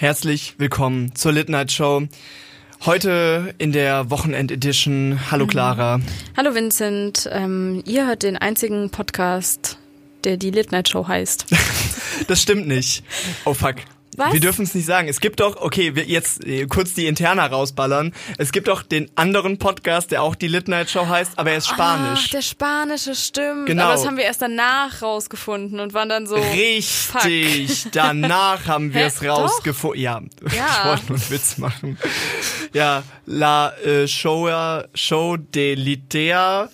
Herzlich willkommen zur Lit Night Show. Heute in der Wochenend Edition. Hallo Clara. Hallo Vincent. Ähm, ihr hört den einzigen Podcast, der die Lit Night Show heißt. das stimmt nicht. Oh fuck. Was? Wir dürfen es nicht sagen. Es gibt doch, okay, wir jetzt äh, kurz die Interna rausballern. Es gibt doch den anderen Podcast, der auch die Lit Night Show heißt, aber er ist Spanisch. Ach, der spanische stimmt. Genau. Aber das haben wir erst danach rausgefunden und waren dann so. Richtig. Danach haben wir es rausgefunden. Ja. Ja. Ich wollte nur einen Witz machen. Ja, La äh, Show, Show de Litea.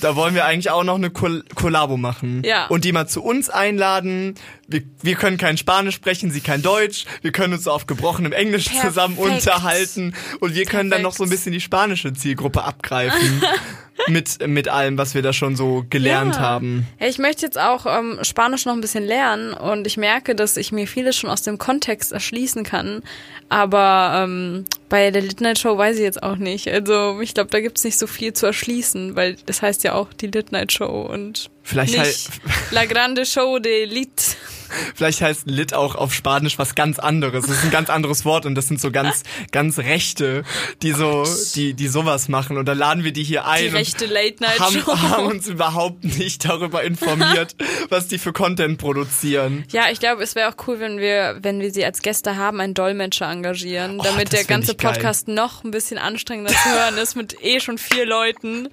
Da wollen wir eigentlich auch noch eine Kol Kollabo machen. Ja. Und die mal zu uns einladen. Wir, wir können kein Spanisch sprechen, sie kein Deutsch. Wir können uns auf gebrochenem Englisch Perfekt. zusammen unterhalten. Und wir können dann noch so ein Perfekt. bisschen die spanische Zielgruppe abgreifen. mit, mit allem, was wir da schon so gelernt Ja. haben. Ja, ich möchte jetzt auch ähm, Spanisch noch ein bisschen lernen und ich merke, dass ich mir vieles schon aus dem Kontext erschließen kann. Aber ähm, bei der Lit Night Show weiß ich jetzt auch nicht. Also ich glaube, da gibt's nicht so viel zu erschließen, weil das heißt ja auch die Lit Night Show und Vielleicht nicht halt- La Grande Show de Lit. Vielleicht heißt Lit auch auf Spanisch was ganz anderes. Das ist ein ganz anderes Wort und das sind so ganz, ganz Rechte, die so, die, die sowas machen. Und dann laden wir die hier ein. Die rechte Late Night haben, Show. haben uns überhaupt nicht darüber informiert, was die für Content produzieren. Ja, ich glaube, es wäre auch cool, wenn wir, wenn wir sie als Gäste haben, einen Dolmetscher engagieren, Oh, damit der ganze geil. Podcast noch ein bisschen anstrengender zu hören ist mit eh schon vier Leuten.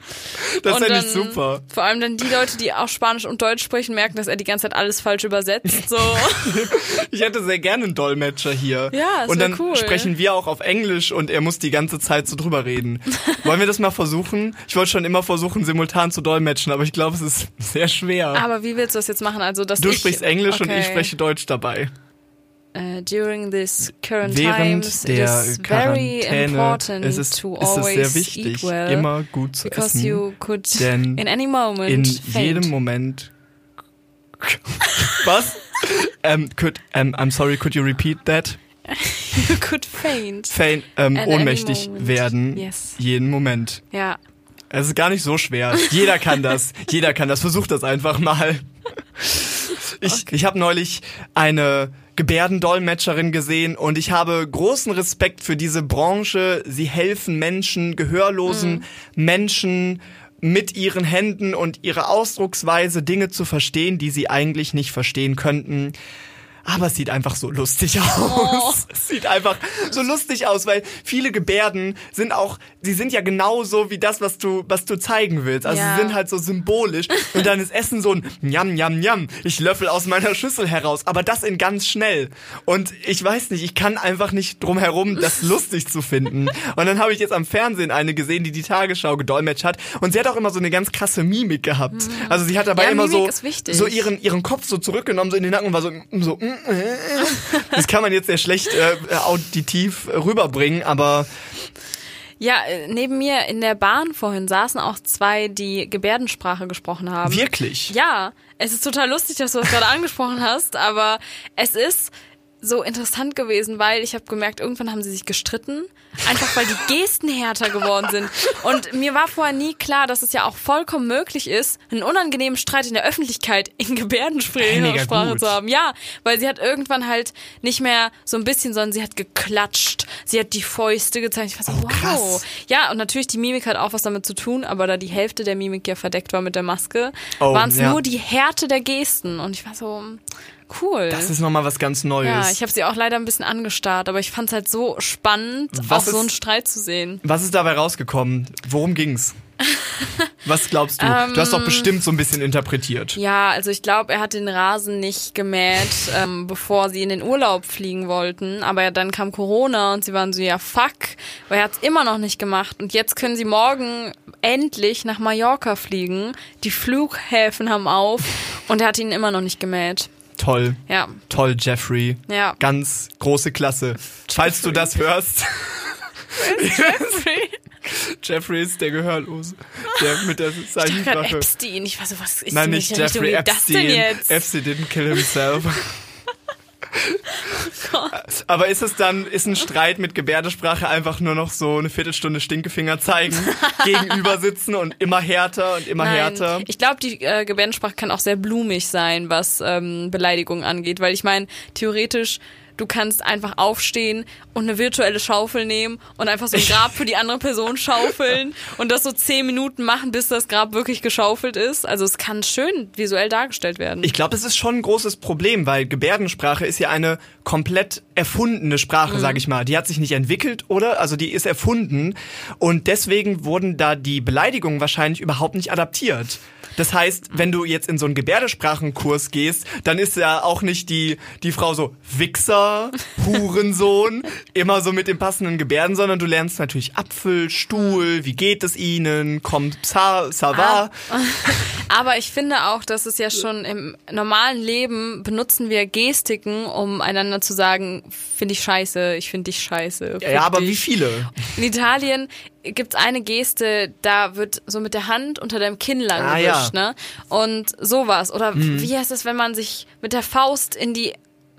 Das fände ich super. Vor allem dann die Leute, die auch Spanisch und Deutsch sprechen, merken, dass er die ganze Zeit alles falsch übersetzt. So. Ich hätte sehr gerne einen Dolmetscher hier. Ja, das Und dann cool. sprechen wir auch auf Englisch und er muss die ganze Zeit so drüber reden. Wollen wir das mal versuchen? Ich wollte schon immer versuchen, simultan zu dolmetschen, aber ich glaube, es ist sehr schwer. Aber wie willst du das jetzt machen? Also, dass du ich, sprichst Englisch und okay. ich spreche Deutsch dabei. Uh, during this current Während times, der it is very Quarantäne important ist es, to ist always sehr wichtig, eat well, immer gut zu because essen. you could denn in any moment in faint. jedem Moment. Was? Um, could, um, I'm sorry, could you repeat that? you could faint. Faint, ähm, ohnmächtig werden. Yes. Jeden Moment. Ja. Es ist gar nicht so schwer. Jeder kann das. Jeder kann das. Versuch das einfach mal. Ich, ich habe neulich eine Gebärdendolmetscherin gesehen und ich habe großen Respekt für diese Branche. Sie helfen Menschen, gehörlosen Menschen mit ihren Händen und ihrer Ausdrucksweise Dinge zu verstehen, die sie eigentlich nicht verstehen könnten. Aber es sieht einfach so lustig aus. Es sieht einfach so lustig aus, weil viele Gebärden sind auch, sie sind ja genauso wie das, was du, was du zeigen willst. Also Ja. sie sind halt so symbolisch. Und dann ist Essen so ein Njam, Njam, Njam. Ich löffel aus meiner Schüssel heraus. Aber das in ganz schnell. Und ich weiß nicht, ich kann einfach nicht drum herum, das lustig zu finden. Und dann habe ich jetzt am Fernsehen eine gesehen, die die Tagesschau gedolmetscht hat. Und sie hat auch immer so eine ganz krasse Mimik gehabt. Also sie hat dabei Ja, immer Mimik so, so ihren, ihren Kopf so zurückgenommen, so in den Nacken und war so, so, mm. das kann man jetzt sehr schlecht äh, auditiv rüberbringen, aber Ja, äh, neben mir in der Bahn vorhin saßen auch zwei, die Gebärdensprache gesprochen haben. wirklich. Ja, es ist total lustig, dass du das gerade angesprochen hast, aber es ist so interessant gewesen, weil ich habe gemerkt, irgendwann haben sie sich gestritten, einfach weil die Gesten härter geworden sind. Und mir war vorher nie klar, dass es ja auch vollkommen möglich ist, einen unangenehmen Streit in der Öffentlichkeit in Gebärdensprache zu haben. Ja, weil sie hat irgendwann halt nicht mehr so ein bisschen, sondern sie hat geklatscht, sie hat die Fäuste gezeigt. Ich war so, Oh, wow. krass. Ja, und natürlich die Mimik hat auch was damit zu tun, aber da die Hälfte der Mimik ja verdeckt war mit der Maske, Oh, waren es ja. nur die Härte der Gesten. Und ich war so, cool. Das ist nochmal was ganz Neues. ja, ich habe sie auch leider ein bisschen angestarrt, aber ich fand es halt so spannend, Was auch so ist- einen Streit zu sehen. Was ist dabei rausgekommen? Worum ging's? Was glaubst du? du hast doch bestimmt so ein bisschen interpretiert. Ja, also ich glaube, er hat den Rasen nicht gemäht, ähm, bevor sie in den Urlaub fliegen wollten. Aber ja, dann kam Corona und sie waren so, ja fuck, weil er hat's immer noch nicht gemacht. Und jetzt können sie morgen endlich nach Mallorca fliegen. Die Flughäfen haben auf und er hat ihn immer noch nicht gemäht. Toll. Ja, Toll, Jeffrey. ja. Ganz große Klasse. Falls du das hörst. Jeffrey ist der Gehörlose. Der mit der Zeichensprache. Epstein. Ich weiß so, was ist Nein, nicht Jeffrey Richtung geht das denn Epstein. jetzt? Epstein didn't kill himself. Aber ist es dann, ist ein Streit mit Gebärdesprache einfach nur noch so eine Viertelstunde Stinkefinger zeigen, gegenüber sitzen und immer härter und immer Nein, härter? ich glaube, die äh, Gebärdensprache kann auch sehr blumig sein, was ähm, Beleidigungen angeht, weil ich meine, theoretisch du kannst einfach aufstehen und eine virtuelle Schaufel nehmen und einfach so ein Grab für die andere Person schaufeln und das so zehn Minuten machen, bis das Grab wirklich geschaufelt ist. Also es kann schön visuell dargestellt werden. Ich glaube, es ist schon ein großes Problem, weil Gebärdensprache ist ja eine komplett erfundene Sprache, mhm. sage ich mal. Die hat sich nicht entwickelt, oder? Also die ist erfunden und deswegen wurden da die Beleidigungen wahrscheinlich überhaupt nicht adaptiert. Das heißt, wenn du jetzt in so einen Gebärdesprachenkurs gehst, dann ist ja auch nicht die, die Frau so Wichser, Hurensohn, immer so mit den passenden Gebärden, sondern du lernst natürlich Apfel, Stuhl, wie geht es ihnen, kommt ça, ça va. Aber ich finde auch, dass es ja schon im normalen Leben benutzen wir Gestiken, um einander zu sagen, finde ich scheiße, ich finde dich scheiße. Ja, aber wie viele? In Italien gibt's eine Geste, da wird so mit der Hand unter deinem Kinn lang ah, gewischt, ja. ne? Und sowas. Oder mhm. wie heißt es, wenn man sich mit der Faust in die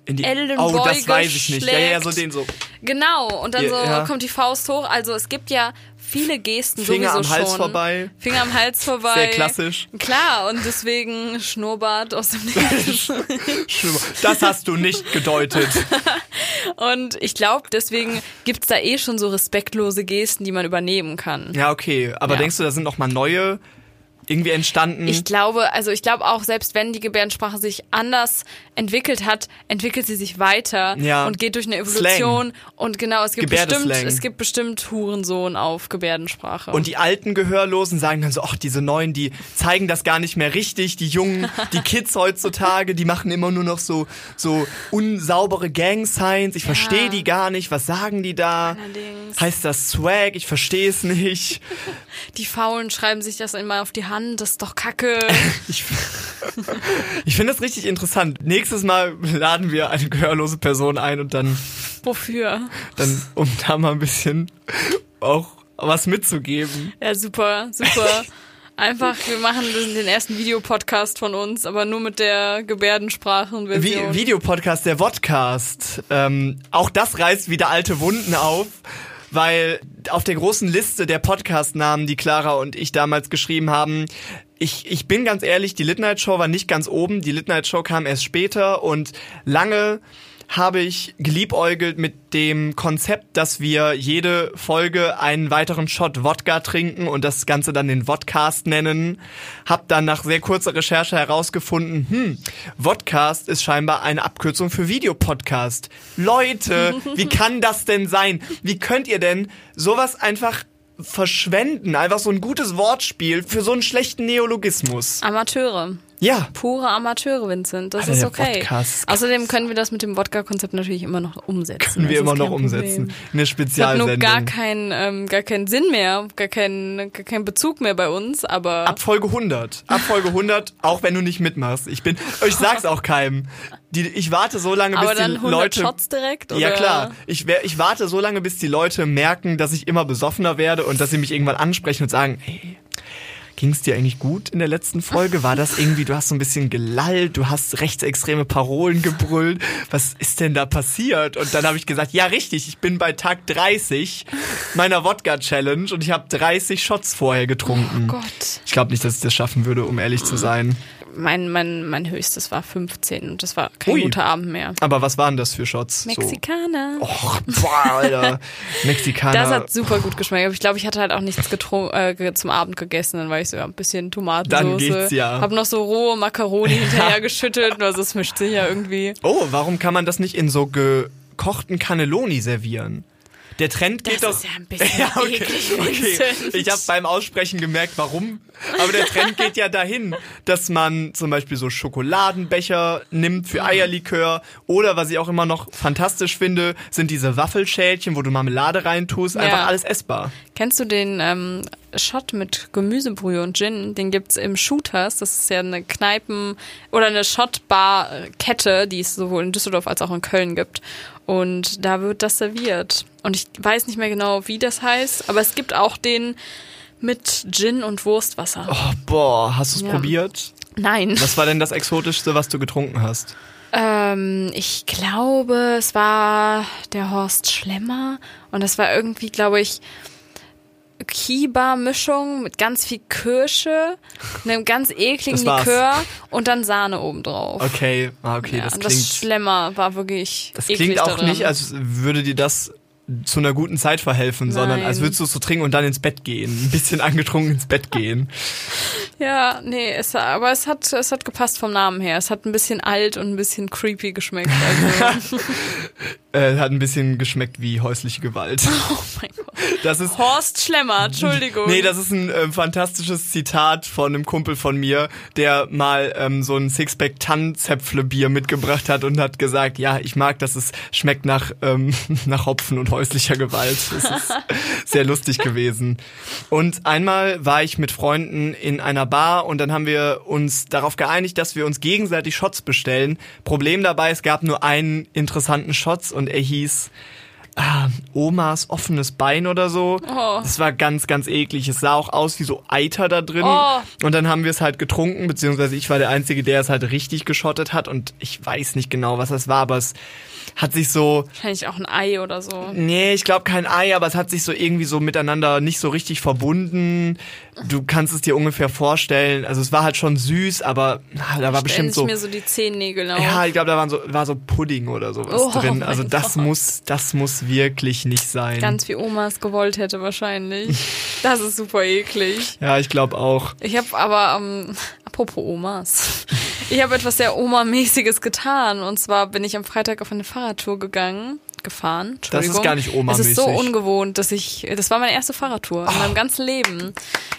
in die Ellenbeuge Oh, das weiß ich nicht. Schlägt. Ja, ja, so den so. Genau, und dann ja, so ja. kommt die Faust hoch. Also es gibt ja viele Gesten Finger sowieso am Hals schon. vorbei. Finger am Hals vorbei. Sehr klassisch. Klar, und deswegen Schnurrbart aus dem Nichts. das hast du nicht gedeutet. und ich glaube, deswegen gibt's da eh schon so respektlose Gesten, die man übernehmen kann. Ja, okay. Aber ja. denkst du, da sind noch mal neue irgendwie entstanden? Ich glaube, also ich glaube auch, selbst wenn die Gebärdensprache sich anders entwickelt hat, entwickelt sie sich weiter ja. und geht durch eine Evolution. Slang. Und genau, es gibt bestimmt, es gibt bestimmt Hurensohn auf Gebärdensprache. Und die alten Gehörlosen sagen dann so, ach, diese neuen, die zeigen das gar nicht mehr richtig. Die Jungen, die Kids heutzutage, die machen immer nur noch so, so unsaubere Gang-Signs. Ich ja. verstehe die gar nicht. Was sagen die da? Allerdings. Heißt das Swag? Ich verstehe es nicht. Die Faulen schreiben sich das immer auf die Hand das ist doch kacke. ich, ich finde das richtig interessant. Nächstes Mal laden wir eine gehörlose Person ein und dann. Wofür? Dann, um da mal ein bisschen auch was mitzugeben. Ja, super, super. Einfach, wir machen den ersten Videopodcast von uns, aber nur mit der Gebärdensprachenversion. Vi Videopodcast, der Vodcast. Ähm, auch das reißt wieder alte Wunden auf weil auf der großen Liste der Podcast-Namen, die Clara und ich damals geschrieben haben, ich, ich bin ganz ehrlich, die Late Night Show war nicht ganz oben. Die Late Night Show kam erst später und lange habe ich geliebäugelt mit dem Konzept, dass wir jede Folge einen weiteren Shot Wodka trinken und das Ganze dann den Vodcast nennen. Hab dann nach sehr kurzer Recherche herausgefunden, hm, Vodcast ist scheinbar eine Abkürzung für Videopodcast. Leute, wie kann das denn sein? Wie könnt ihr denn sowas einfach verschwenden? Einfach so ein gutes Wortspiel für so einen schlechten Neologismus. Amateure. Ja. Pure Amateure, Vincent. Das Alter, ist okay. Außerdem können wir das mit dem Wodka-Konzept natürlich immer noch umsetzen. Können wir immer noch umsetzen. Eine Spezialsendung. Hat nur gar keinen, ähm, gar keinen Sinn mehr, gar keinen, gar keinen Bezug mehr bei uns, aber. Ab Folge 100. Ab Folge 100, auch wenn du nicht mitmachst. Ich bin, ich sag's auch keinem. Die, ich warte so lange, bis aber dann die 100 Leute. Shots direkt, oder? Ja klar. Ich, ich warte so lange, bis die Leute merken, dass ich immer besoffener werde und dass sie mich irgendwann ansprechen und sagen, hey, Ging es dir eigentlich gut in der letzten Folge? War das irgendwie, du hast so ein bisschen gelallt, du hast rechtsextreme Parolen gebrüllt. Was ist denn da passiert? Und dann habe ich gesagt, ja richtig, ich bin bei Tag 30 meiner Wodka-Challenge und ich habe 30 Shots vorher getrunken. Oh Gott. Ich glaube nicht, dass ich das schaffen würde, um ehrlich zu sein mein, mein, mein höchstes war 15 und das war kein Ui. guter Abend mehr. Aber was waren das für Shots? Mexikaner. So. Och, boah, Alter. Mexikaner. Das hat super gut geschmeckt. Aber ich glaube, ich hatte halt auch nichts äh, zum Abend gegessen. Dann war ich so ja, ein bisschen Tomatensauce. Dann geht's ja. Hab noch so rohe Makaroni hinterher geschüttet. Also es mischt sich ja irgendwie. Oh, warum kann man das nicht in so gekochten Cannelloni servieren? Der Trend geht das doch. Ist ja ein bisschen ja, okay, okay. Ich habe beim Aussprechen gemerkt, warum. Aber der Trend geht ja dahin, dass man zum Beispiel so Schokoladenbecher nimmt für Eierlikör oder was ich auch immer noch fantastisch finde, sind diese Waffelschälchen, wo du Marmelade reintust. Einfach ja. alles essbar. Kennst du den ähm, Shot mit Gemüsebrühe und Gin? Den gibt's im Shooters. Das ist ja eine Kneipen- oder eine Shotbar-Kette, die es sowohl in Düsseldorf als auch in Köln gibt. Und da wird das serviert. Und ich weiß nicht mehr genau, wie das heißt, aber es gibt auch den mit Gin und Wurstwasser. Oh, boah, hast du es ja. probiert? Nein. Was war denn das Exotischste, was du getrunken hast? Ähm, ich glaube, es war der Horst Schlemmer. Und das war irgendwie, glaube ich, Kiba-Mischung mit ganz viel Kirsche, einem ganz ekligen. Likör und dann Sahne obendrauf. Okay, ah, okay, ja, das und klingt. das Schlemmer war wirklich Das klingt auch darin. nicht, als würde dir das zu einer guten Zeit verhelfen, sondern Nein. als würdest du es so trinken und dann ins Bett gehen. Ein bisschen angetrunken ins Bett gehen. Ja, nee, es, aber es hat, es hat gepasst vom Namen her. Es hat ein bisschen alt und ein bisschen creepy geschmeckt. Also, Äh, hat ein bisschen geschmeckt wie häusliche Gewalt. oh mein Gott. Das ist Horst Schlemmer, Entschuldigung. Nee, das ist ein äh, fantastisches Zitat von einem Kumpel von mir, der mal ähm, so ein Sixpack Tannenzäpfle-Bier mitgebracht hat und hat gesagt, ja, ich mag, dass es schmeckt nach, ähm, nach Hopfen und häuslicher Gewalt. Das ist sehr lustig gewesen. Und einmal war ich mit Freunden in einer Bar und dann haben wir uns darauf geeinigt, dass wir uns gegenseitig Shots bestellen. Problem dabei, es gab nur einen interessanten Shots und er hieß ah, Omas offenes Bein oder so. Oh. Das war ganz, ganz eklig. Es sah auch aus wie so Eiter da drin. Oh. Und dann haben wir es halt getrunken, beziehungsweise ich war der Einzige, der es halt richtig geschottet hat. Und ich weiß nicht genau, was das war, aber es hat sich so, Wahrscheinlich auch ein Ei oder so. nee, ich glaube kein Ei, aber es hat sich so irgendwie so miteinander nicht so richtig verbunden. Du kannst es dir ungefähr vorstellen. Also es war halt schon süß, aber ah, da war Stellen bestimmt so. mir so die Zehennägel auf. Ja, ich glaube, da waren so, war so Pudding oder sowas Oh drin. Also das Gott. muss, das muss wirklich nicht sein. Ganz wie Oma es gewollt hätte wahrscheinlich. Das ist super eklig. ja, ich glaube auch. Ich habe aber, ähm, apropos Omas, ich habe etwas sehr Oma-mäßiges getan. Und zwar bin ich am Freitag auf eine Fahrradtour gegangen, gefahren. Das ist gar nicht Es Oma-mäßig. ist so ungewohnt, dass ich, das war meine erste Fahrradtour in meinem ganzen Leben.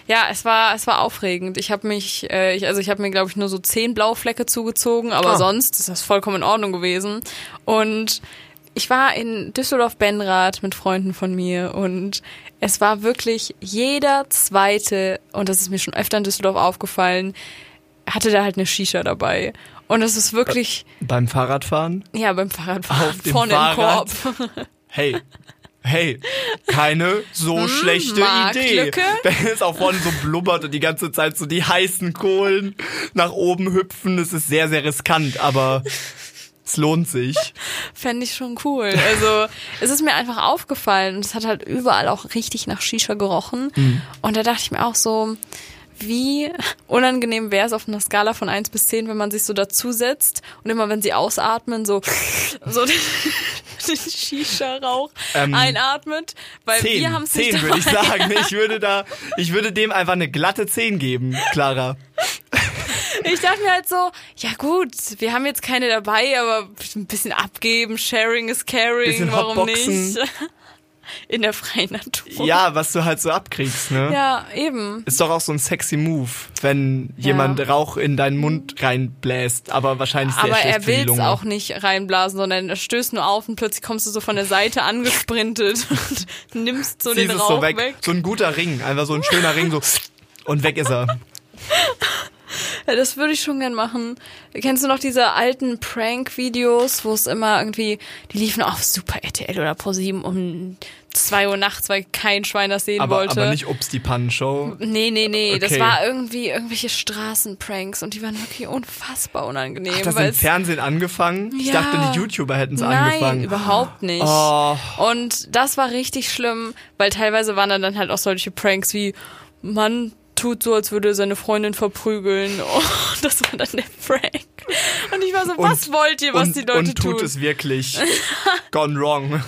Ja, es war, es war aufregend. Ich habe mich, äh, ich, also ich habe mir glaube ich nur so zehn Blauflecke zugezogen, aber Ah. sonst ist das vollkommen in Ordnung gewesen. Und ich war in Düsseldorf-Benrath mit Freunden von mir und es war wirklich jeder zweite, und das ist mir schon öfter in Düsseldorf aufgefallen, hatte da halt eine Shisha dabei. Und es ist wirklich, Beim Fahrradfahren? ja, beim Fahrradfahren Auf dem vorne Fahrrad? im Korb. Hey. Hey, keine so schlechte Idee. Wenn es auch vorne so blubbert und die ganze Zeit so die heißen Kohlen nach oben hüpfen, das ist sehr, sehr riskant, aber es lohnt sich. Fände ich schon cool. Also es ist mir einfach aufgefallen und es hat halt überall auch richtig nach Shisha gerochen. Mhm. Und da dachte ich mir auch so, wie unangenehm wäre es auf einer Skala von 1 bis 10, wenn man sich so dazusetzt und immer wenn sie ausatmen, so, so den, den Shisha-Rauch Ähm, einatmet. Weil Zehn, wir haben es nicht zehn würde ich sagen. Ich würde da, ich würde dem einfach eine glatte 10 geben, Clara. Ich dachte mir halt so, ja gut, wir haben jetzt keine dabei, aber ein bisschen abgeben, sharing is caring, Bisschen warum Hotboxen. nicht? In der freien Natur. Ja, was du halt so abkriegst, ne? Ja, eben. Ist doch auch so ein sexy Move, wenn jemand Rauch in deinen Mund reinbläst, aber wahrscheinlich sehr Aber er will es auch nicht reinblasen, sondern er stößt nur auf und plötzlich kommst du so von der Seite angesprintet und nimmst so den Ziehst es Rauch so weg. weg. So ein guter Ring, einfach so ein schöner Ring, so und weg ist er. Ja, das würde ich schon gern machen. Kennst du noch diese alten Prank-Videos, wo es immer irgendwie, die liefen auf Super RTL oder Pro7 um 2 Uhr nachts, weil kein Schwein das sehen Aber, wollte. aber nicht Obst die Pannenshow. Nee, nee, nee. Das Okay. war irgendwie irgendwelche Straßenpranks und die waren wirklich unfassbar unangenehm. Hat das im Fernsehen angefangen? Ich Ja. dachte, die YouTuber hätten es Nein, angefangen. überhaupt nicht. Oh. Und das war richtig schlimm, weil teilweise waren da dann halt auch solche Pranks wie, Mann tut so, als würde er seine Freundin verprügeln. Oh, das war dann der Prank. Und ich war so, was wollt ihr, was und, die Leute und tut tun? es wirklich. Gone wrong.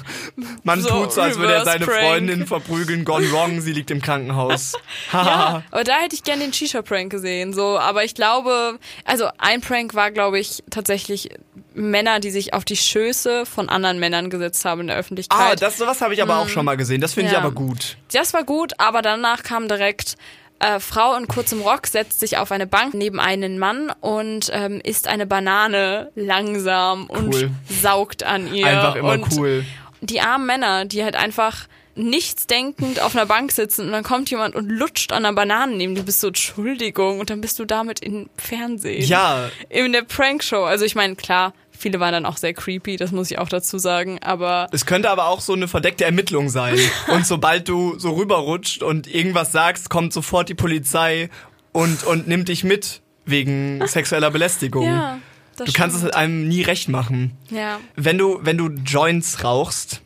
Man So, tut so, als würde er seine prank. Freundin verprügeln. Gone wrong, sie liegt im Krankenhaus. Ja, Haha. aber da hätte ich gerne den Shisha-Prank gesehen. So, aber ich glaube, also ein Prank war, glaube ich, tatsächlich Männer, die sich auf die Schöße von anderen Männern gesetzt haben in der Ah, Öffentlichkeit. das sowas habe ich aber auch schon mal gesehen. Das finde ich Mhm. Ja. aber gut. Das war gut, aber danach kam direkt äh, Frau in kurzem Rock setzt sich auf eine Bank neben einen Mann und ähm, isst eine Banane langsam und Cool. saugt an ihr. Einfach immer und cool. Die armen Männer, die halt einfach nichts denkend auf einer Bank sitzen und dann kommt jemand und lutscht an einer Banane neben dir, bist so Entschuldigung und dann bist du damit im Fernsehen. Ja, In der Prankshow. Also ich meine, klar, viele waren dann auch sehr creepy, das muss ich auch dazu sagen, aber Es könnte aber auch so eine verdeckte Ermittlung sein. Und sobald du so rüberrutscht und irgendwas sagst, kommt sofort die Polizei und, und nimmt dich mit wegen sexueller Belästigung. ja. Das du kannst stimmt. es einem nie recht machen. Ja. Wenn du, wenn du Joints rauchst,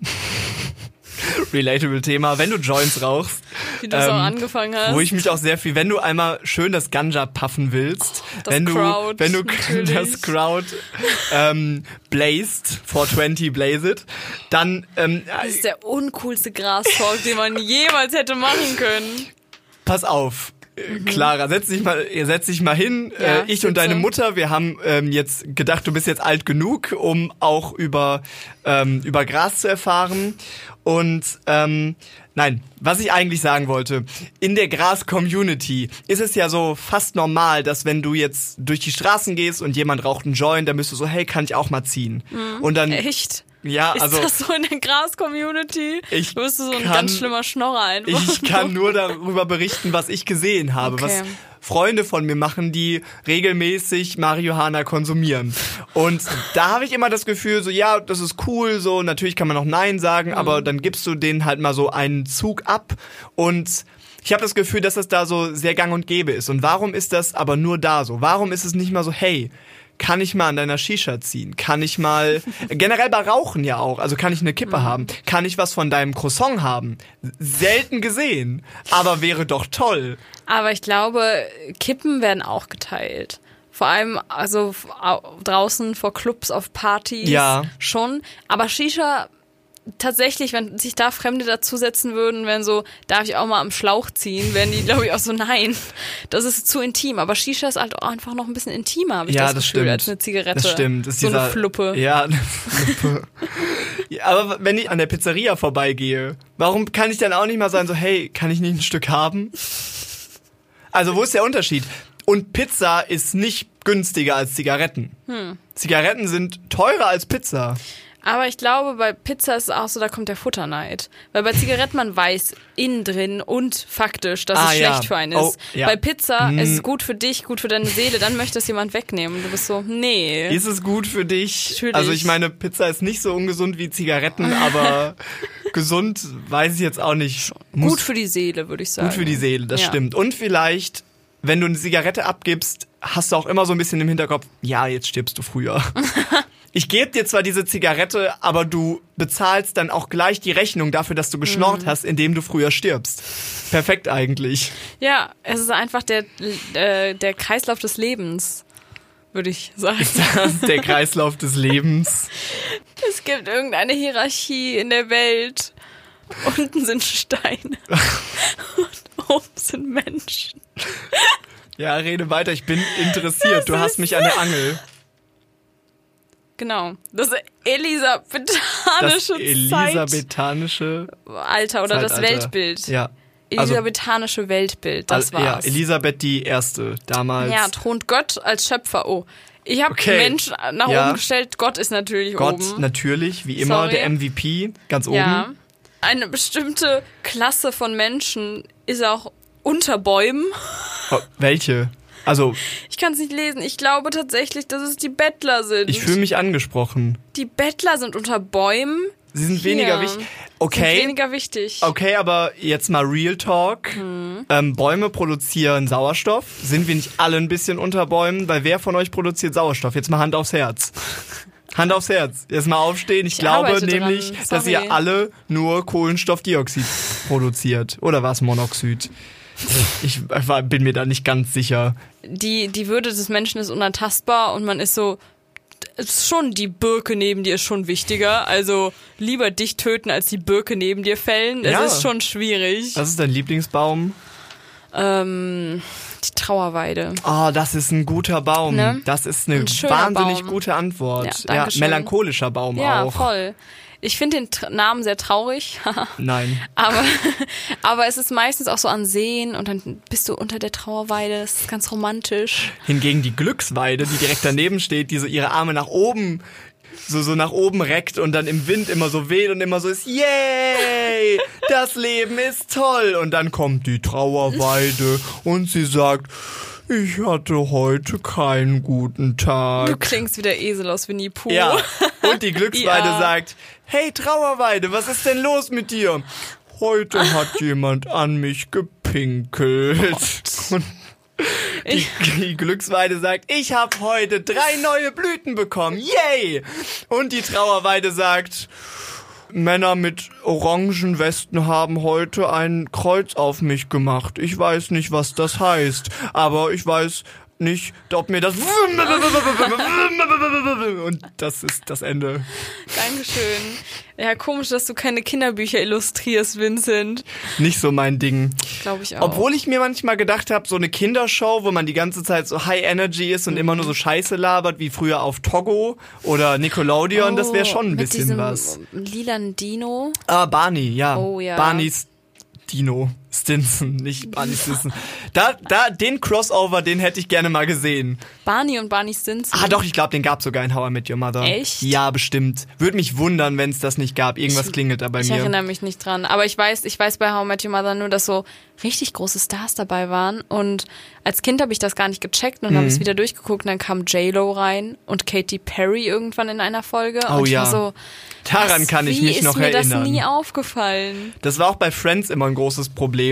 relatable Thema, wenn du Joints rauchst, Wie du es auch angefangen hast. Wo ich mich auch sehr viel, wenn du einmal schön das Ganja puffen willst, Das wenn du, Crowd, wenn du natürlich. das Crowd ähm, blazed, 420 blaze it, dann ähm, Das ist der uncoolste Gras-Talk, den man jemals hätte machen können. pass auf. äh, Clara, setz dich mal, setz dich mal hin. Mhm. Ja, äh, ich und deine. Mutter, wir haben ähm, jetzt gedacht, du bist jetzt alt genug, um auch über ähm, über Gras zu erfahren. Und ähm, nein, was ich eigentlich sagen wollte: In der Gras-Community ist es ja so fast normal, dass wenn du jetzt durch die Straßen gehst und jemand raucht einen Joint, dann bist du so, hey, kann ich auch mal ziehen? Und dann Echt? ja, Ist also das so in der Gras-Community? Ich Du bist so ein kann- ganz schlimmer Schnorrer einfach. Ich kann nur darüber berichten, was ich gesehen habe, Okay. was Freunde von mir machen, die regelmäßig Marihuana konsumieren. Und da habe ich immer das Gefühl, so ja, das ist cool, so natürlich kann man auch Nein sagen, aber Mhm. dann gibst du denen halt mal so einen Zug ab und ich habe das Gefühl, dass das da so sehr gang und gäbe ist. Und warum ist das aber nur da so? Warum ist es nicht mal so, hey, kann ich mal an deiner Shisha ziehen? Kann ich mal, generell bei Rauchen ja auch, also kann ich eine Kippe haben? Kann ich was von deinem Croissant haben? Selten gesehen, aber wäre doch toll. Aber ich glaube, Kippen werden auch geteilt. Vor allem also draußen vor Clubs auf Partys Ja. schon. Aber Shisha tatsächlich, wenn sich da Fremde dazusetzen würden, wären so, darf ich auch mal am Schlauch ziehen, wären die, glaube ich, auch so, nein, das ist zu intim. Aber Shisha ist halt auch einfach noch ein bisschen intimer, habe ich ja, das, das Gefühl, stimmt. als eine Zigarette. Das stimmt. Das ist so dieser, eine Fluppe. Ja, eine Fluppe. ja, aber wenn ich an der Pizzeria vorbeigehe, warum kann ich dann auch nicht mal sagen, so, hey, kann ich nicht ein Stück haben? Also, wo ist der Unterschied? Und Pizza ist nicht günstiger als Zigaretten. Hm. Zigaretten sind teurer als Pizza. Aber ich glaube, bei Pizza ist es auch so, da kommt der Futterneid. Weil bei Zigaretten man weiß innen drin und faktisch, dass Ah, es ja. schlecht für einen ist. Oh, ja. Bei Pizza es ist es gut für dich, gut für deine Seele, dann möchte es jemand wegnehmen. Und du bist so, nee. Ist es gut für dich? Natürlich. Also ich meine, Pizza ist nicht so ungesund wie Zigaretten, aber gesund weiß ich jetzt auch nicht. Muss gut für die Seele, würde ich sagen. Gut für die Seele, das Ja. stimmt. Und vielleicht, wenn du eine Zigarette abgibst, hast du auch immer so ein bisschen im Hinterkopf, ja, jetzt stirbst du früher. ich gebe dir zwar diese Zigarette, aber du bezahlst dann auch gleich die Rechnung dafür, dass du geschnorrt Mhm. hast, indem du früher stirbst. Perfekt eigentlich. Ja, es ist einfach der, äh, der Kreislauf des Lebens, würde ich sagen. Der Kreislauf des Lebens. Es gibt irgendeine Hierarchie in der Welt. Unten sind Steine und oben sind Menschen. Ja, rede weiter, ich bin interessiert. Du hast mich an der Angel. Genau. Das Das elisabethanische Zeit. elisabethanische Alter oder das Zeitalter. Weltbild. Ja. Also, Elisabethanische Weltbild, das al- ja. Elisabeth die Erste, damals. Ja, thront Gott als Schöpfer. Oh, ich habe Okay. Mensch nach Ja. oben gestellt. Gott ist natürlich Gott, oben. natürlich, wie immer, Sorry. der MVP, ganz oben. Ja. Eine bestimmte Klasse von Menschen ist auch unter Bäumen. Oh, welche? Also, Ich kann es nicht lesen. Ich glaube tatsächlich, dass es die Bettler sind. ich fühle mich angesprochen. die Bettler sind unter Bäumen. Sie sind Hier. weniger wichtig. Sind Okay. weniger wichtig. Okay, aber jetzt mal Real Talk. Mhm. Ähm, Bäume produzieren Sauerstoff. Sind wir nicht alle ein bisschen unter Bäumen? Weil wer von euch produziert Sauerstoff? Jetzt mal Hand aufs Herz. Hand aufs Herz. Jetzt mal aufstehen. Ich, Ich glaube nämlich, dass ihr alle nur Kohlenstoffdioxid produziert. Oder war es Monoxid? Ich war, bin mir da nicht ganz sicher. Die, die Würde des Menschen ist unantastbar und man ist so, es ist schon die Birke neben dir ist schon wichtiger. Also lieber dich töten, als die Birke neben dir fällen. Es Ja. ist schon schwierig. Was ist dein Lieblingsbaum? Ähm, die Trauerweide. Oh, das ist ein guter Baum. Ne? Das ist eine wahnsinnig Baum. gute Antwort. Ja, Ja, melancholischer Baum Ja, auch. voll. Ich finde den Tr Namen sehr traurig, Nein. aber, aber es ist meistens auch so an Seen und dann bist du unter der Trauerweide. Das ist ganz romantisch. Hingegen die Glücksweide, die direkt daneben steht, die so ihre Arme nach oben so, so nach oben reckt und dann im Wind immer so weht und immer so ist, yay, das Leben ist toll. Und dann kommt die Trauerweide und sie sagt, ich hatte heute keinen guten Du Tag. klingst wie der Esel aus Winnie Pooh. Ja, und die Glücksweide Ja. sagt, hey Trauerweide, was ist denn los mit dir? Heute hat jemand an mich gepinkelt. Und die, die Glücksweide sagt, ich habe heute drei neue Blüten bekommen. Yay! Und die Trauerweide sagt, Männer mit orangen Westen haben heute ein Kreuz auf mich gemacht. Ich weiß nicht, was das heißt, aber ich weiß nicht, ob mir das und das ist das Ende. Dankeschön. Ja, komisch, dass du keine Kinderbücher illustrierst, Vincent. Nicht so mein Ding. Glaube ich auch. Obwohl ich mir manchmal gedacht habe, so eine Kindershow, wo man die ganze Zeit so High Energy ist und immer nur so Scheiße labert, wie früher auf Togo oder Nickelodeon, das wäre schon ein Oh, mit bisschen was. Lilan Dino. Ah, Barney, ja. Oh, ja. Barneys Dino Stinson, nicht Barney Stinson. Da, da, den Crossover, den hätte ich gerne mal gesehen. Barney und Barney Stinson. Ah, doch, ich glaube, den gab sogar in How I Met Your Mother. Echt? Ja, bestimmt. Würde mich wundern, wenn es das nicht gab. Irgendwas klingelt da bei Ich mir. erinnere mich nicht dran. Aber ich weiß, ich weiß bei How I Met Your Mother nur, dass so richtig große Stars dabei waren. Und als Kind habe ich das gar nicht gecheckt und Mhm. habe es wieder durchgeguckt. Und dann kam J-Lo rein und Katy Perry irgendwann in einer Folge. Oh und ich ja. war so, Daran was, kann ich wie mich ist noch mir erinnern. das nie aufgefallen? Das war auch bei Friends immer ein großes Problem,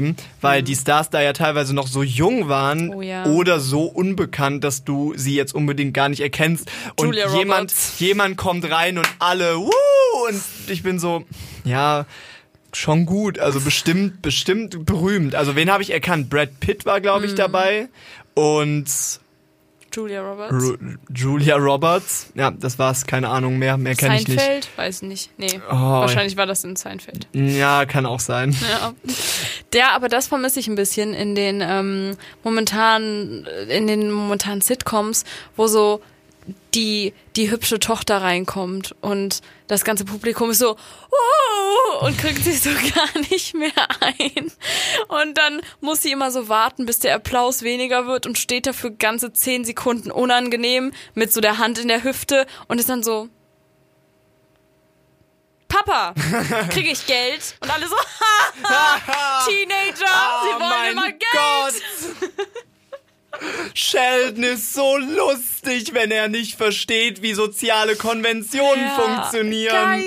weil die Stars da ja teilweise noch so jung waren Mhm. Oh ja. oder so unbekannt, dass du sie jetzt unbedingt gar nicht erkennst. Und Julia jemand, Roberts. jemand kommt rein und alle, wuh, und ich bin so, ja, schon gut, also bestimmt, bestimmt berühmt. Also wen habe ich erkannt? Brad Pitt war, glaube Mhm. ich, dabei und Julia Roberts. Ru Julia Roberts. Ja, das war's, keine Ahnung mehr, mehr kenne ich nicht. Seinfeld? Weiß nicht. Nee. Oh, Wahrscheinlich war das in Seinfeld. Ja, kann auch sein. Ja. Der, aber das vermisse ich ein bisschen in den ähm, momentanen, in den momentanen Sitcoms, wo so die, die hübsche Tochter reinkommt und das ganze Publikum ist so "Oh", und kriegt sich so gar nicht mehr ein. Und dann muss sie immer so warten, bis der Applaus weniger wird und steht da für ganze zehn Sekunden unangenehm mit so der Hand in der Hüfte und ist dann so Papa, kriege ich Geld? Und alle so, Teenager, sie Oh wollen mein immer Geld. Gott. Sheldon ist so lustig, wenn er nicht versteht, wie soziale Konventionen Ja, funktionieren. geil.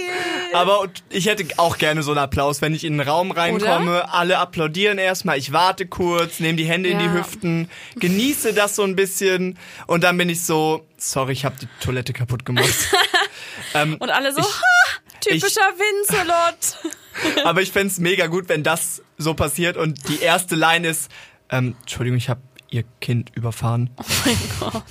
Aber ich hätte auch gerne so einen Applaus, wenn ich in einen Raum reinkomme. Alle applaudieren erstmal, ich warte kurz, nehme die Hände in die Ja. Hüften, genieße das so ein bisschen und dann bin ich so, sorry, ich habe die Toilette kaputt gemacht. ähm, Und alle so, Ich- ha, typischer Vincelot. Aber ich fänd's mega gut, wenn das so passiert und die erste Line ist, ähm, Entschuldigung, ich habe ihr Kind überfahren. Oh mein Gott.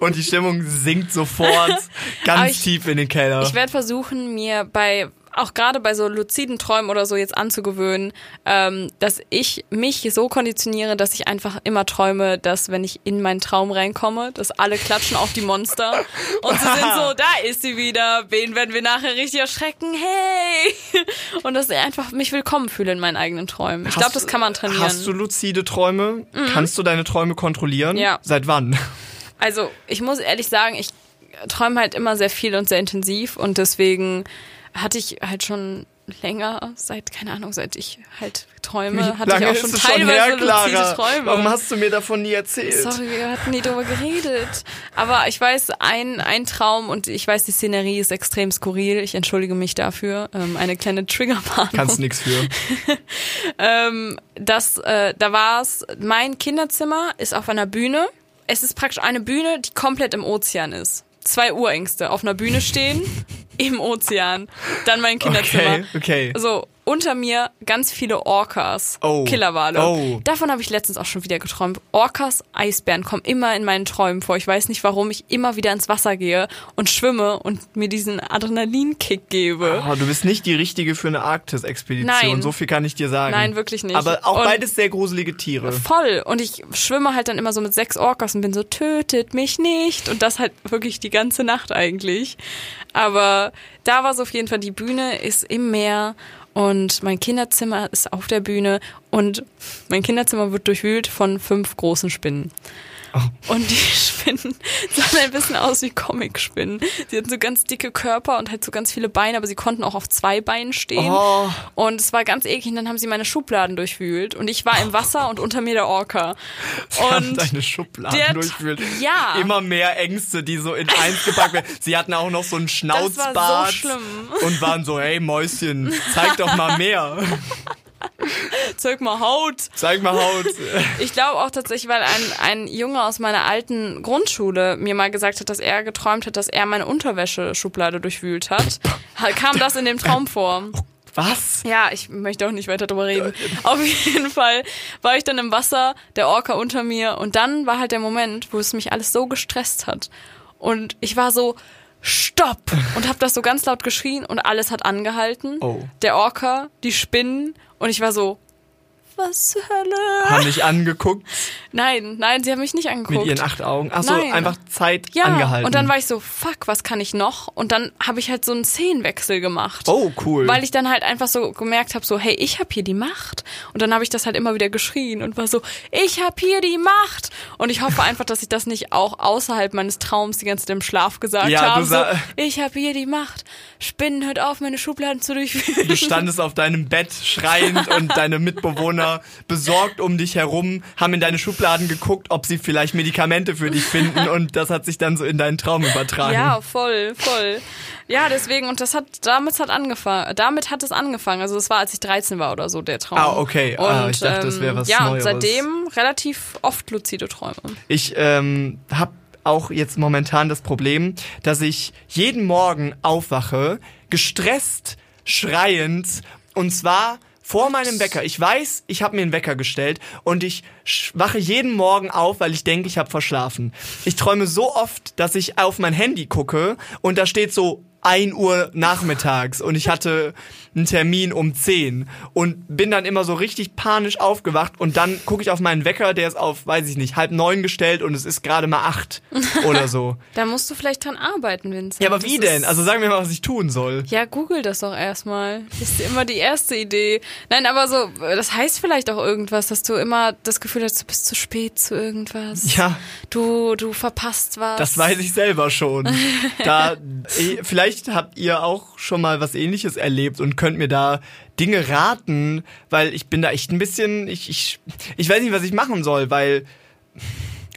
Und die Stimmung sinkt sofort ganz ich- tief in den Keller. Ich werde versuchen, mir bei auch gerade bei so luziden Träumen oder so jetzt anzugewöhnen, ähm, dass ich mich so konditioniere, dass ich einfach immer träume, dass wenn ich in meinen Traum reinkomme, dass alle klatschen auf die Monster und sie sind so, da ist sie wieder, wen werden wir nachher richtig erschrecken, hey! Und dass ich einfach mich willkommen fühle in meinen eigenen Träumen. Ich glaube, das kann man trainieren. Mhm. Hast du luzide Träume? Kannst du deine Träume kontrollieren? Ja. Seit wann? Also, ich muss ehrlich sagen, ich träume halt immer sehr viel und sehr intensiv und deswegen hatte ich halt schon länger, seit, keine Ahnung, seit ich halt träume, hatte ich auch schon teilweise schon her, luzide? Träume. Warum hast du mir davon nie erzählt? Sorry, wir hatten nie drüber geredet. Aber ich weiß, ein, ein Traum und ich weiß, die Szenerie ist extrem skurril. Ich entschuldige mich dafür. Ähm, eine kleine Triggerwarnung. Kannst nix für. Ähm, das, äh, da war es, mein Kinderzimmer ist auf einer Bühne. Es ist praktisch eine Bühne, die komplett im Ozean ist. Zwei Urängste auf einer Bühne stehen, im Ozean. Dann mein Kinderzimmer. Okay, okay. So, unter mir ganz viele Orcas, Oh. Killerwale. Oh. Davon habe ich letztens auch schon wieder geträumt. Orcas, Eisbären kommen immer in meinen Träumen vor. Ich weiß nicht, warum ich immer wieder ins Wasser gehe und schwimme und mir diesen Adrenalinkick gebe. Oh, du bist nicht die richtige für eine Arktis-Expedition. Nein. So viel kann ich dir sagen. Nein, wirklich nicht. Aber auch Und- beides sehr gruselige Tiere. Voll. Und ich schwimme halt dann immer so mit sechs Orcas und bin so, tötet mich nicht. Und das halt wirklich die ganze Nacht eigentlich. Aber da war es auf jeden Fall, die Bühne ist im Meer und mein Kinderzimmer ist auf der Bühne und mein Kinderzimmer wird durchwühlt von fünf großen Spinnen. Oh. Und die Spinnen sahen ein bisschen aus wie Comic-Spinnen. Sie hatten so ganz dicke Körper und halt so ganz viele Beine, aber sie konnten auch auf zwei Beinen stehen. Oh. Und es war ganz eklig. Und dann haben sie meine Schubladen durchwühlt. Und ich war im Wasser und unter mir der Orca. Und deine Schubladen der- durchführt. ja. Immer mehr Ängste, die so in eins gepackt werden. Sie hatten auch noch so einen Schnauzbart. war so schlimm. Und waren so, hey Mäuschen, zeig doch mal mehr. zeig mal Haut. Zeig mal Haut. Ich glaube auch tatsächlich, weil ein, ein Junge aus meiner alten Grundschule mir mal gesagt hat, dass er geträumt hat, dass er meine Unterwäscheschublade durchwühlt hat, kam das in dem Traum vor. Was? Ja, ich möchte auch nicht weiter drüber reden. Auf jeden Fall war ich dann im Wasser, der Orca unter mir und dann war halt der Moment, wo es mich alles so gestresst hat. Und ich war so, Stopp! Und hab das so ganz laut geschrien und alles hat angehalten. Oh. Der Orca, die Spinnen und ich war so, was zur Hölle? Haben dich angeguckt Nein, nein, sie haben mich nicht angeguckt. mit ihren acht Augen. Ach so, Nein. einfach Zeit ja, angehalten. und dann war ich so, fuck, was kann ich noch? Und dann habe ich halt so einen Szenenwechsel gemacht. Oh, cool. Weil ich dann halt einfach so gemerkt habe, so, hey, ich habe hier die Macht. Und dann habe ich das halt immer wieder geschrien und war so, ich habe hier die Macht. Und ich hoffe einfach, dass ich das nicht auch außerhalb meines Traums die ganze Zeit im Schlaf gesagt Ja, habe. So, ich habe hier die Macht. Spinnen, hört auf, meine Schubladen zu durchführen. Du standest auf deinem Bett schreiend und deine Mitbewohner besorgt um dich herum, haben in deine Schubladen geguckt, ob sie vielleicht Medikamente für dich finden und das hat sich dann so in deinen Traum übertragen. Ja, voll, voll. Ja, deswegen, und das hat, damit hat angefangen, damit hat es angefangen. Also es war, als ich 13 war oder so, der Traum. Ah, okay. Und, Ah, ich dachte, das wäre was Ja, und Neueres. seitdem relativ oft luzide Träume. Ich ähm, habe auch jetzt momentan das Problem, dass ich jeden Morgen aufwache, gestresst, schreiend und zwar vor meinem Wecker. Ich weiß, ich habe mir einen Wecker gestellt und ich wache jeden Morgen auf, weil ich denke, ich habe verschlafen. Ich träume so oft, dass ich auf mein Handy gucke und da steht so 1 Uhr nachmittags und ich hatte einen Termin um 10 und bin dann immer so richtig panisch aufgewacht und dann gucke ich auf meinen Wecker, der ist auf, weiß ich nicht, halb neun gestellt und es ist gerade mal acht oder so. Da musst du vielleicht dran arbeiten, Vincent. Ja, aber Das wie ist- denn? Also sag mir mal, was ich tun soll. Ja, google das doch erstmal. Das ist immer die erste Idee. Nein, aber so, das heißt vielleicht auch irgendwas, dass du immer das Gefühl hast, du bist zu spät zu irgendwas. Ja. Du, du verpasst was. Das weiß ich selber schon. Da, eh, vielleicht habt ihr auch schon mal was ähnliches erlebt und könnt mir da Dinge raten, weil ich bin da echt ein bisschen, ich, ich, ich weiß nicht, was ich machen soll, weil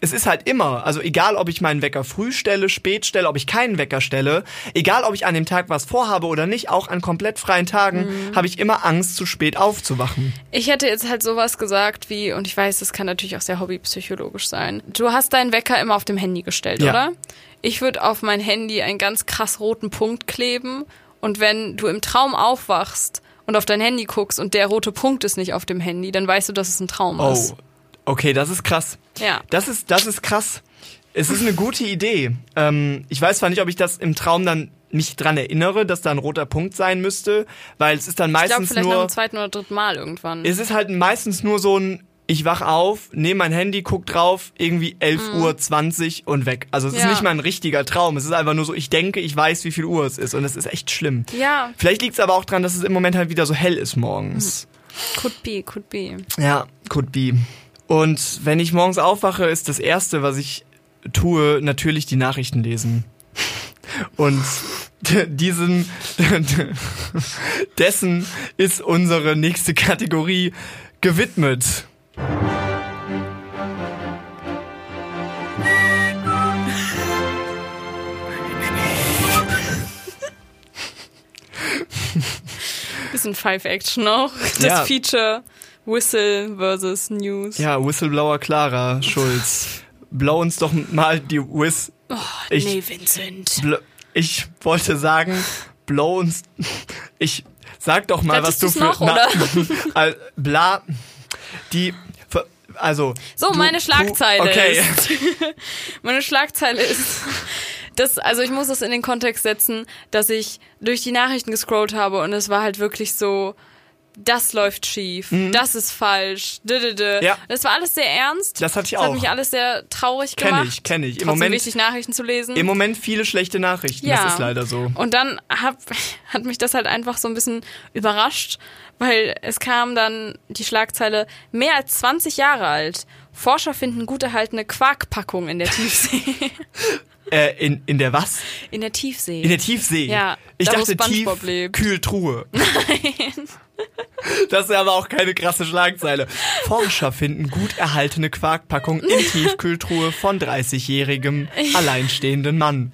es ist halt immer, also egal, ob ich meinen Wecker früh stelle, spät stelle, ob ich keinen Wecker stelle, egal, ob ich an dem Tag was vorhabe oder nicht, auch an komplett freien Tagen, habe ich immer Angst, zu spät aufzuwachen. Ich hätte jetzt halt sowas gesagt wie, und ich weiß, das kann natürlich auch sehr hobbypsychologisch sein. Du hast deinen Wecker immer auf dem Handy gestellt, Ja. oder? Ich würde auf mein Handy einen ganz krass roten Punkt kleben und wenn du im Traum aufwachst und auf dein Handy guckst und der rote Punkt ist nicht auf dem Handy, dann weißt du, dass es ein Traum ist. Oh, okay, das ist krass. Ja. Das ist, das ist krass. Es ist eine gute Idee. Ähm, ich weiß zwar nicht, ob ich das im Traum dann mich dran erinnere, dass da ein roter Punkt sein müsste, weil es ist dann Ich glaube, meistens vielleicht nach nur, dem zweiten oder dritten Mal irgendwann. es ist halt meistens nur so ein, ich wach auf, nehme mein Handy, guck drauf, irgendwie 11 Uhr 20 und weg. Also es ist Mhm. Ja. nicht mal ein richtiger Traum. Es ist einfach nur so, ich denke, ich weiß, wie viel Uhr es ist und es ist echt schlimm. ja, Vielleicht liegt es aber auch dran, dass es im Moment halt wieder so hell ist morgens. could be, could be. Ja, could be. Und wenn ich morgens aufwache, ist das Erste, was ich tue, natürlich die Nachrichten lesen. Und diesen, dessen ist unsere nächste Kategorie gewidmet. Bisschen Five Action noch. Das Ja. Feature Whistle versus News. Ja, Whistleblower Clara Schulz. Blow uns doch mal die Whis. ich, nee, Vincent. ich wollte sagen, blow uns. Ich sag doch mal, Rettest was du für. noch? Al- bla. Die. Also. So, du- meine du- Schlagzeile Okay. ist. meine Schlagzeile ist. Das, also ich muss das in den Kontext setzen, dass ich durch die Nachrichten gescrollt habe und es war halt wirklich so, das läuft schief, das ist falsch, dödödö. Mhm. Ja. Das war alles sehr ernst. Das hatte ich das auch. hat mich alles sehr traurig Kenn gemacht. ich, kenn ich. Im Trotzdem Moment- wichtig, Nachrichten zu lesen. Im Moment viele schlechte Nachrichten. Ja. Das ist leider so. Und dann hab, hat mich das halt einfach so ein bisschen überrascht, weil es kam dann die Schlagzeile, mehr als 20 Jahre alt. Forscher finden gut erhaltene Quarkpackung in der Tiefsee. Äh, in, in der was? In der Tiefsee. In der Tiefsee. Ja, Ich da, dachte tief, SpongeBob lebt. Kühltruhe. Das ist aber auch keine krasse Schlagzeile. Forscher finden gut erhaltene Quarkpackung in Tiefkühltruhe von 30-jährigem alleinstehenden Mann.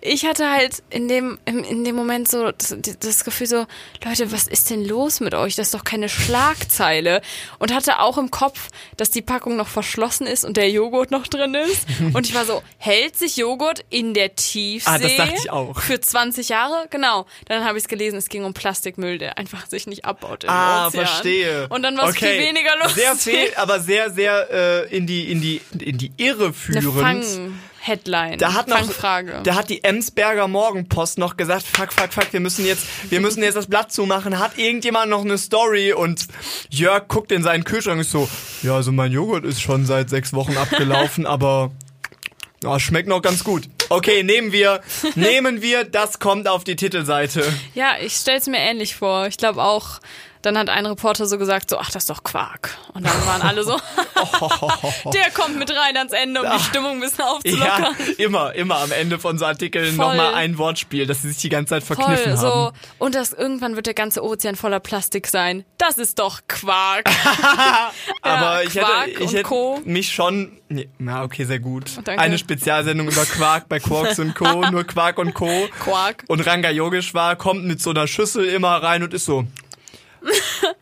Ich hatte halt in dem, in, dem Moment so das, das Gefühl so, Leute, was ist denn los mit euch? Das ist doch keine Schlagzeile. Und hatte auch im Kopf, dass die Packung noch verschlossen ist und der Joghurt noch drin ist. Und ich war so, hält sich Joghurt in der Tiefsee? Ah, das dachte ich auch. Für 20 Jahre? Genau. Dann habe ich es gelesen, es ging um Plastikmüll, der einfach sich nicht abbaut Ah, Ozean. verstehe. Und dann war es okay. viel weniger lustig. Sehr fehl, aber sehr, sehr äh, in die in die in die Irre führend. Fang-Headline. Da hat noch, Fangfrage. da hat die Emsberger Morgenpost noch gesagt, fuck, fuck, fuck, wir müssen jetzt, wir müssen jetzt das Blatt zumachen. Hat irgendjemand noch eine Story? Und Jörg guckt in seinen Kühlschrank und ist so, ja, also mein Joghurt ist schon seit sechs Wochen abgelaufen, aber ja, schmeckt noch ganz gut. Okay, nehmen wir, nehmen wir, das kommt auf die Titelseite. Ja, ich stell's mir ähnlich vor. Ich glaube auch, dann hat ein Reporter so gesagt, so, ach, das ist doch Quark. Und dann waren alle so, der kommt mit rein ans Ende, um die Stimmung ein bisschen Ja, aufzulockern. immer, immer am Ende von so Artikeln nochmal ein Wortspiel, dass sie sich die ganze Zeit verkniffen Voll, so. haben. Und das, irgendwann wird der ganze Ozean voller Plastik sein. Das ist doch Quark. Aber Ja, ich Quark hätte, ich hätte Co. mich schon. Nee, na, okay, sehr gut. Danke. Eine Spezialsendung über Quark bei Quarks und Co. Nur Quark und Co. Quark. Und Ranga Yogeshwar kommt mit so einer Schüssel immer rein und ist so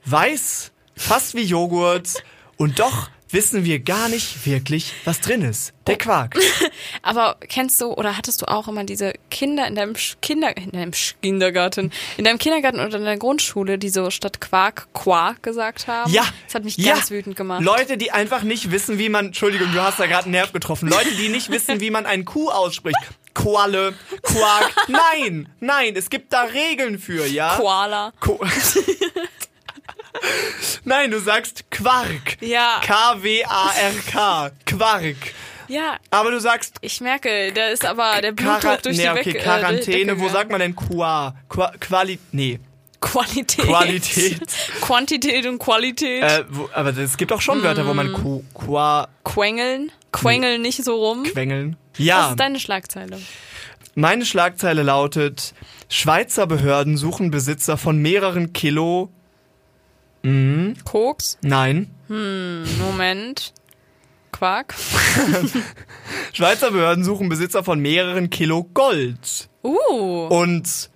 weiß, fast wie Joghurt. Und doch wissen wir gar nicht wirklich, was drin ist. Der Quark. Aber kennst du oder hattest du auch immer diese Kinder in deinem Kinder in deinem Kindergarten, in deinem Kindergarten oder in der Grundschule, die so statt Quark Quark gesagt haben? Ja. Das hat mich ja. ganz wütend gemacht. Leute, die einfach nicht wissen, wie man. Entschuldigung, du hast da gerade einen Nerv getroffen. Leute, die nicht wissen, wie man einen Kuh ausspricht. Qualle, Quark. Nein, nein, es gibt da Regeln für, ja? Koala. Ko Nein, du sagst Quark. Ja. K-W-A-R-K. Quark. Ja, Aber du sagst ich merke, da ist aber der Quara Blutdruck durch nee, die okay, Weg, Quarantäne. äh, Wo sagt man denn Qua? Qua Quali nee. Qualität. Qualität. Quantität und Qualität. Äh, wo, aber es gibt auch schon Wörter, wo Mm. man Ku, Qua Quengeln. Quengeln nicht so rum. quengeln. Was Ja. ist deine Schlagzeile? Meine Schlagzeile lautet: Schweizer Behörden suchen Besitzer von mehreren Kilo. Koks? Nein. Moment. Quark? Schweizer Behörden suchen Besitzer von mehreren Kilo Gold. Uh. Und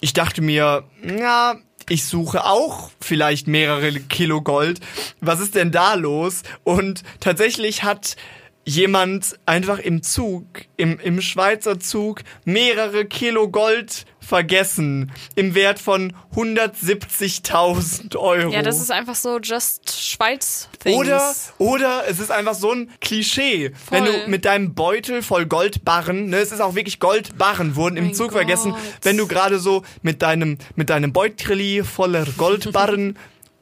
ich dachte mir, na, ich suche auch vielleicht mehrere Kilo Gold. Was ist denn da los? Und tatsächlich hat jemand einfach im Zug, im, im Schweizer Zug, mehrere Kilo Gold vergessen. Im Wert von 170.000 Euro. Ja, das ist einfach so just Schweiz Things. Oder, oder es ist einfach so ein Klischee. Wenn Voll. du mit deinem Beutel voll Goldbarren, ne, es ist auch wirklich Goldbarren, wurden im Mein Zug Gott. vergessen, wenn du gerade so mit deinem, mit deinem Beutel voller Goldbarren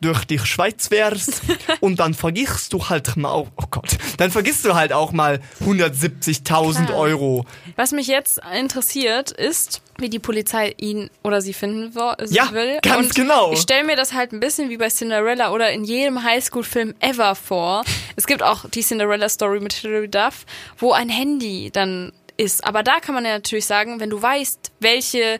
durch die Schweiz wärst und dann vergisst du halt mal, oh, Gott, dann vergisst du halt auch mal 170.000 Klar. Euro. Was mich jetzt interessiert, ist, wie die Polizei ihn oder sie finden Ja, will. ganz Und genau. Ich stelle mir das halt ein bisschen wie bei Cinderella oder in jedem Highschool-Film ever vor. Es gibt auch die Cinderella-Story mit Hilary Duff, wo ein Handy dann ist. Aber da kann man ja natürlich sagen, wenn du weißt, welche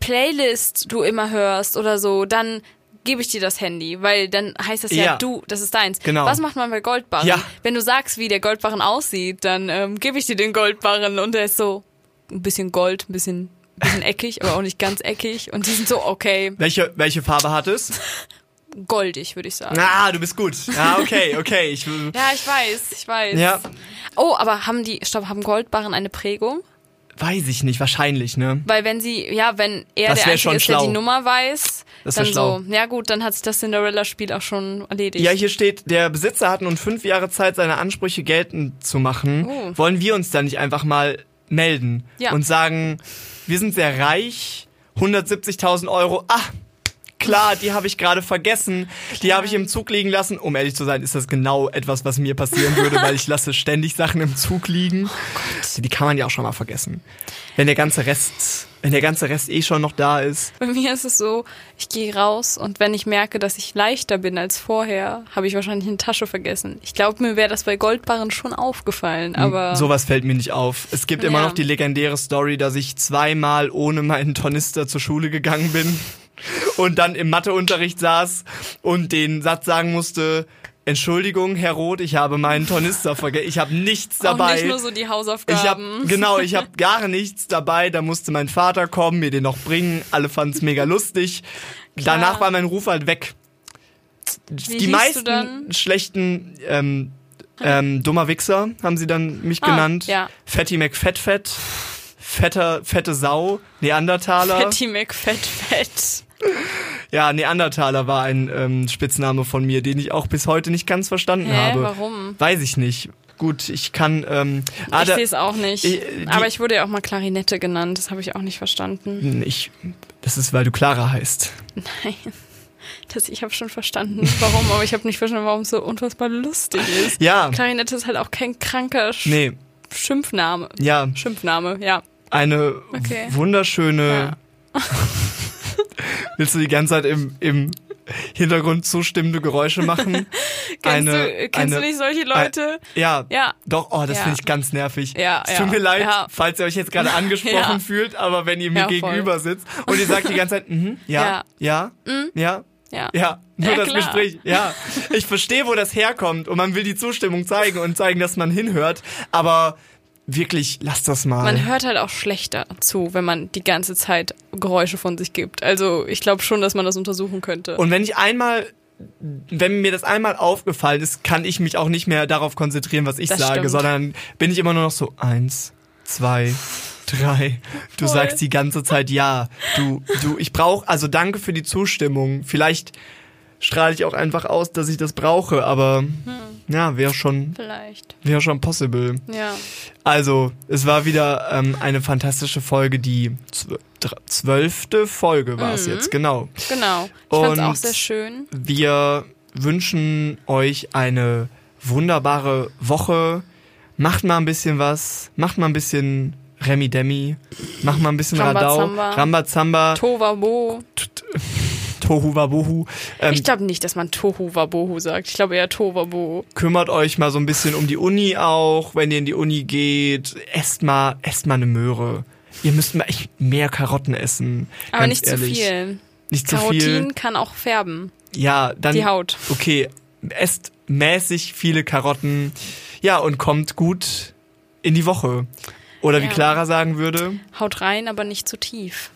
Playlist du immer hörst oder so, dann gebe ich dir das Handy, weil dann heißt das ja, Ja. du, das ist deins. Genau. Was macht man bei Goldbarren? Ja. Wenn du sagst, wie der Goldbarren aussieht, dann ähm, gebe ich dir den Goldbarren und der ist so ein bisschen Gold, ein bisschen, ein bisschen eckig, aber auch nicht ganz eckig. Und die sind so, okay, Welche, welche Farbe hat es? goldig, würde ich sagen. Ah, du bist gut. Ah, okay, okay. Ich, Ja, ich weiß, ich weiß. ja, Oh, aber haben die, stopp, haben Goldbarren eine Prägung? Weiß ich nicht, wahrscheinlich, ne? Weil wenn sie, ja, wenn er Das der Einzige ist, der schlau. die Nummer weiß, Das dann schlau. so, ja gut, dann hat sich das Cinderella-Spiel auch schon erledigt. Ja, hier steht, der Besitzer hat nun fünf Jahre Zeit, seine Ansprüche geltend zu machen. Oh. Wollen wir uns da nicht einfach mal melden Ja. und sagen, wir sind sehr reich, 170.000 Euro, ah, klar, die habe ich gerade vergessen, die habe ich im Zug liegen lassen. Um ehrlich zu sein, ist das genau etwas, was mir passieren würde, weil ich lasse ständig Sachen im Zug liegen. die kann man ja auch schon mal vergessen. Wenn der ganze Rest, wenn der ganze Rest eh schon noch da ist. Bei mir ist es so, ich gehe raus und wenn ich merke, dass ich leichter bin als vorher, habe ich wahrscheinlich eine Tasche vergessen. Ich glaube, mir wäre das bei Goldbarren schon aufgefallen, aber Sowas fällt mir nicht auf. Es gibt immer Ja. noch die legendäre Story, dass ich zweimal ohne meinen Tornister zur Schule gegangen bin und dann im Matheunterricht saß und den Satz sagen musste, Entschuldigung, Herr Roth, ich habe meinen Tornister vergessen. Ich habe nichts dabei. Auch nicht nur so die Hausaufgaben. Ich hab, genau, ich habe gar nichts dabei. Da musste mein Vater kommen, mir den noch bringen. Alle fanden es mega lustig. Klar. Danach war mein Ruf halt weg. Wie die meisten dann? schlechten ähm, ähm, dummer Wichser haben sie dann mich Ah, genannt. ja. Fatty McFettfett, fetter, fette Sau, Neandertaler. Fatty McFettfett. Ja, Neandertaler war ein ähm, Spitzname von mir, den ich auch bis heute nicht ganz verstanden Hä, habe. warum? Weiß ich nicht. Gut, ich kann. Ähm, ah, Ich sehe es auch nicht. Ich- die- Aber ich wurde ja auch mal Klarinette genannt. Das habe ich auch nicht verstanden. ich, das ist, weil du Clara heißt. Nein. Das, ich habe schon verstanden, warum, aber ich habe nicht verstanden, warum es so unfassbar lustig ist. Ja, Klarinette ist halt auch kein kranker Sch nee, Schimpfname. ja, Schimpfname, ja. Eine Okay. wunderschöne. Willst du die ganze Zeit im, im Hintergrund zustimmende Geräusche machen? Kennst, eine, du, kennst eine, du nicht solche Leute? Ja, Ja. Doch, oh, das Ja. finde ich ganz nervig. Ja, es ja, tut mir leid, ja. falls ihr euch jetzt gerade angesprochen Ja. fühlt, aber wenn ihr mir Ja, gegenüber sitzt und ihr sagt die ganze Zeit, mhm, ja, ja, ja, Ja. ja, nur Ja, das klar. Gespräch, ja. Ich verstehe, wo das herkommt und man will die Zustimmung zeigen und zeigen, dass man hinhört, aber wirklich, lasst das mal. Man hört halt auch schlechter zu, wenn man die ganze Zeit Geräusche von sich gibt. Also ich glaube schon, dass man das untersuchen könnte. Und wenn ich einmal, wenn mir das einmal aufgefallen ist, kann ich mich auch nicht mehr darauf konzentrieren, was ich Das sage, stimmt. sondern bin ich immer nur noch so eins, zwei, drei. Du Voll. sagst die ganze Zeit ja. Du, du, ich brauche, also danke für die Zustimmung. Vielleicht strahle ich auch einfach aus, dass ich das brauche, aber Hm. ja, wäre schon, Vielleicht. wäre schon possible. Ja. Also, es war wieder ähm, eine fantastische Folge, die zwölfte Folge war es Mhm. jetzt, genau. Genau. Ich fand's Und- auch sehr schön. Wir wünschen euch eine wunderbare Woche. Macht mal ein bisschen was. Macht mal ein bisschen Remi Demi. Macht mal ein bisschen Radau. Rambazamba. Tovabo. Tohu Wabohu. Ähm, Ich glaube nicht, dass man Tohu Wabohu sagt. Ich glaube eher Tovabo. kümmert euch mal so ein bisschen um die Uni auch, wenn ihr in die Uni geht. Esst mal, esst mal eine Möhre. Ihr müsst mal echt mehr Karotten essen. Aber nicht ehrlich. zu viel. Nicht zu Carotin viel. kann auch färben. Ja, dann. Die Haut. Okay, esst mäßig viele Karotten. Ja, und kommt gut in die Woche. Oder wie Ja. Clara sagen würde, Haut rein, aber nicht zu tief.